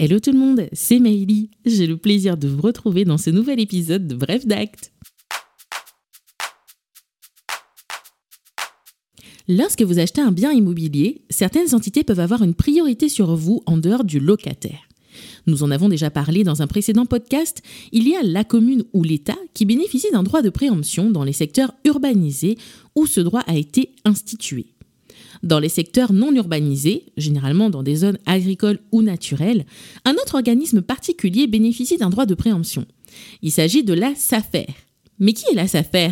Hello tout le monde, c'est Maïli. J'ai le plaisir de vous retrouver dans ce nouvel épisode de Bref d'Acte. Lorsque vous achetez un bien immobilier, certaines entités peuvent avoir une priorité sur vous en dehors du locataire. Nous en avons déjà parlé dans un précédent podcast, il y a la commune ou l'État qui bénéficie d'un droit de préemption dans les secteurs urbanisés où ce droit a été institué. Dans les secteurs non urbanisés, généralement dans des zones agricoles ou naturelles, un autre organisme particulier bénéficie d'un droit de préemption. Il s'agit de la SAFER. Mais qui est la SAFER?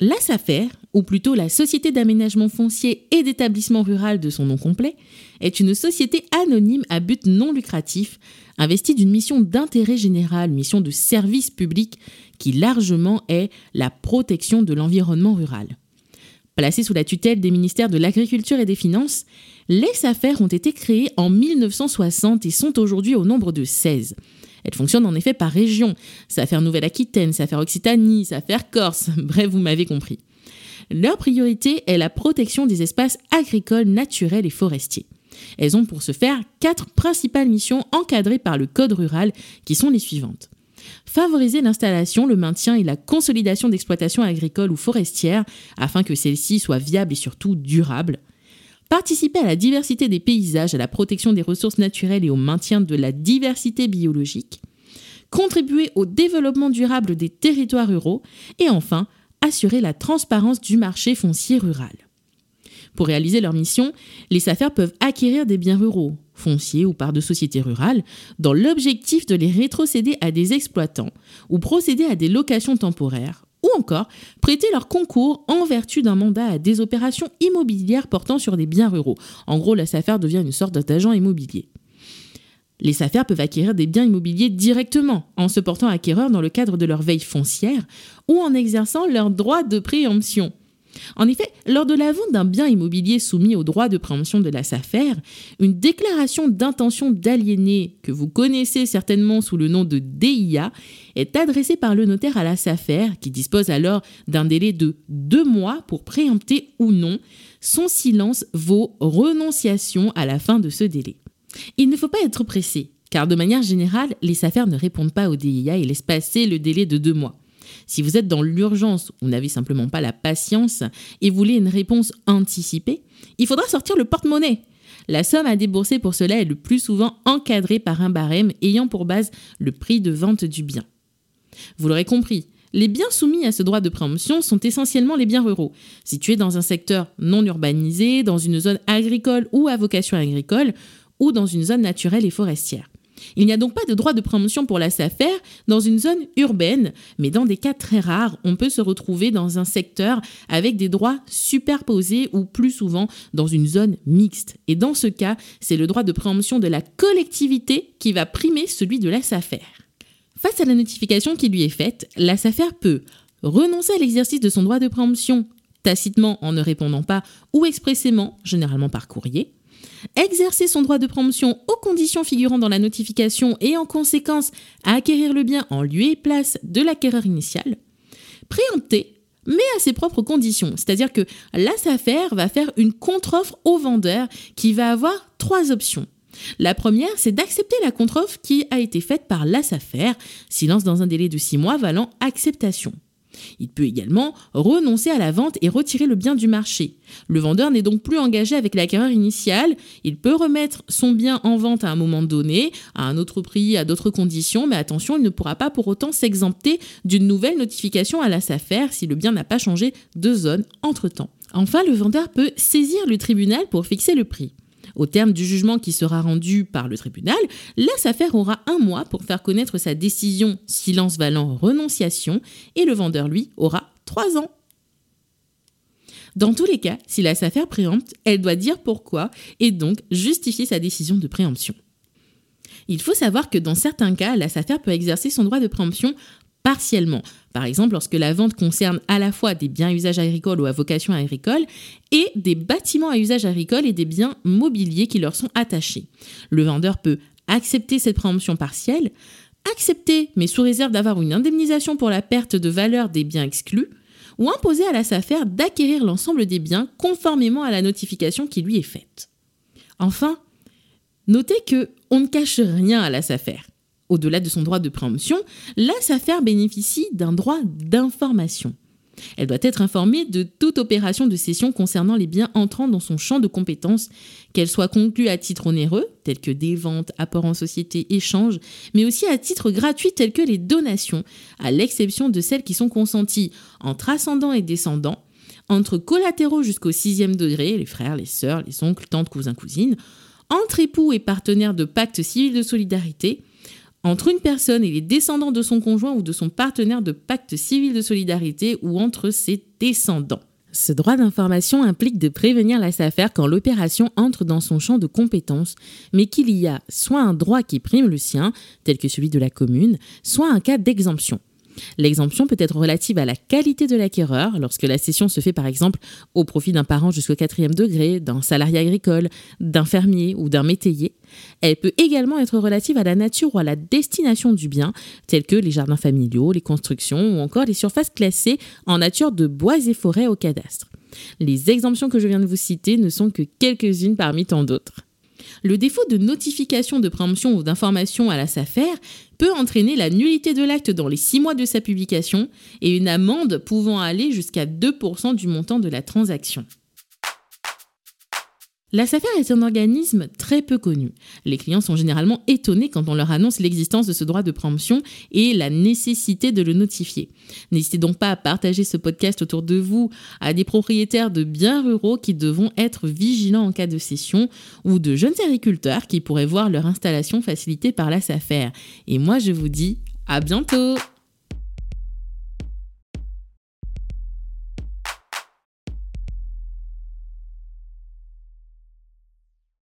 La SAFER, ou plutôt la Société d'aménagement foncier et d'établissement rural de son nom complet, est une société anonyme à but non lucratif, investie d'une mission d'intérêt général, mission de service public, qui largement est la protection de l'environnement rural. Placées sous la tutelle des ministères de l'Agriculture et des Finances, les SAFER ont été créées en 1960 et sont aujourd'hui au nombre de 16. Elles fonctionnent en effet par région. SAFER Nouvelle-Aquitaine, SAFER Occitanie, SAFER Corse, bref, vous m'avez compris. Leur priorité est la protection des espaces agricoles, naturels et forestiers. Elles ont pour ce faire quatre principales missions encadrées par le Code rural qui sont les suivantes favoriser l'installation, le maintien et la consolidation d'exploitations agricoles ou forestières afin que celles-ci soient viables et surtout durables, participer à la diversité des paysages, à la protection des ressources naturelles et au maintien de la diversité biologique, contribuer au développement durable des territoires ruraux. Et enfin assurer la transparence du marché foncier rural. Pour réaliser leur mission, les SAFER peuvent acquérir des biens ruraux, fonciers ou par de sociétés rurales, dans l'objectif de les rétrocéder à des exploitants ou procéder à des locations temporaires ou encore prêter leur concours en vertu d'un mandat à des opérations immobilières portant sur des biens ruraux. En gros, la SAFER devient une sorte d'agent immobilier. Les SAFER peuvent acquérir des biens immobiliers directement en se portant acquéreur dans le cadre de leur veille foncière ou en exerçant leur droit de préemption. En effet, lors de la vente d'un bien immobilier soumis au droit de préemption de la SAFER, une déclaration d'intention d'aliéner, que vous connaissez certainement sous le nom de DIA, est adressée par le notaire à la SAFER, qui dispose alors d'un délai de deux mois pour préempter ou non. Son silence vaut renonciation à la fin de ce délai. Il ne faut pas être pressé, car de manière générale, les SAFER ne répondent pas au DIA et laissent passer le délai de deux mois. Si vous êtes dans l'urgence ou n'avez simplement pas la patience et voulez une réponse anticipée, il faudra sortir le porte-monnaie. La somme à débourser pour cela est le plus souvent encadrée par un barème ayant pour base le prix de vente du bien. Vous l'aurez compris, les biens soumis à ce droit de préemption sont essentiellement les biens ruraux, situés dans un secteur non urbanisé, dans une zone agricole ou à vocation agricole, ou dans une zone naturelle et forestière. Il n'y a donc pas de droit de préemption pour la SAFER dans une zone urbaine, mais dans des cas très rares, on peut se retrouver dans un secteur avec des droits superposés ou plus souvent dans une zone mixte. Et dans ce cas, c'est le droit de préemption de la collectivité qui va primer celui de la SAFER. Face à la notification qui lui est faite, la SAFER peut renoncer à l'exercice de son droit de préemption tacitement en ne répondant pas ou expressément, généralement par courrier, exercer son droit de promotion aux conditions figurant dans la notification et en conséquence acquérir le bien en lieu et place de l'acquéreur initial, préempter mais à ses propres conditions. C'est-à-dire que la SAFER va faire une contre-offre au vendeur qui va avoir trois options. La première, c'est d'accepter la contre-offre qui a été faite par la SAFER, silence dans un délai de six mois valant acceptation. Il peut également renoncer à la vente et retirer le bien du marché. Le vendeur n'est donc plus engagé avec l'acquéreur initial. Il peut remettre son bien en vente à un moment donné, à un autre prix, à d'autres conditions, mais attention, il ne pourra pas pour autant s'exempter d'une nouvelle notification à la SAFER si le bien n'a pas changé de zone entre-temps. Enfin, le vendeur peut saisir le tribunal pour fixer le prix. Au terme du jugement qui sera rendu par le tribunal, la SAFER aura un mois pour faire connaître sa décision silence valant renonciation et le vendeur, lui, aura trois ans. Dans tous les cas, si la SAFER préempte, elle doit dire pourquoi et donc justifier sa décision de préemption. Il faut savoir que dans certains cas, la SAFER peut exercer son droit de préemption partiellement. Par exemple, lorsque la vente concerne à la fois des biens à usage agricole ou à vocation agricole et des bâtiments à usage agricole et des biens mobiliers qui leur sont attachés. Le vendeur peut accepter cette préemption partielle, accepter mais sous réserve d'avoir une indemnisation pour la perte de valeur des biens exclus, ou imposer à la SAFER d'acquérir l'ensemble des biens conformément à la notification qui lui est faite. Enfin, Notez que on ne cache rien à la SAFER. Au-delà de son droit de préemption, la SAFER bénéficie d'un droit d'information. Elle doit être informée de toute opération de cession concernant les biens entrant dans son champ de compétences, qu'elles soient conclues à titre onéreux, telles que des ventes, apports en société, échanges, mais aussi à titre gratuit, telles que les donations, à l'exception de celles qui sont consenties entre ascendants et descendants, entre collatéraux jusqu'au sixième degré, les frères, les sœurs, les oncles, tantes, cousins, cousines, entre époux et partenaires de pacte civil de solidarité, entre une personne et les descendants de son conjoint ou de son partenaire de pacte civil de solidarité ou entre ses descendants. Ce droit d'information implique de prévenir la SAFER quand l'opération entre dans son champ de compétences, mais qu'il y a soit un droit qui prime le sien, tel que celui de la commune, soit un cas d'exemption. L'exemption peut être relative à la qualité de l'acquéreur, lorsque la cession se fait par exemple au profit d'un parent jusqu'au quatrième degré, d'un salarié agricole, d'un fermier ou d'un métayer. Elle peut également être relative à la nature ou à la destination du bien, tels que les jardins familiaux, les constructions ou encore les surfaces classées en nature de bois et forêts au cadastre. Les exemptions que je viens de vous citer ne sont que quelques-unes parmi tant d'autres. Le défaut de notification de préemption ou d'information à la SAFER peut entraîner la nullité de l'acte dans les six mois de sa publication et une amende pouvant aller jusqu'à 2% du montant de la transaction. La SAFER est un organisme très peu connu. Les clients sont généralement étonnés quand on leur annonce l'existence de ce droit de préemption et la nécessité de le notifier. N'hésitez donc pas à partager ce podcast autour de vous à des propriétaires de biens ruraux qui devront être vigilants en cas de cession ou de jeunes agriculteurs qui pourraient voir leur installation facilitée par la SAFER. Et moi je vous dis à bientôt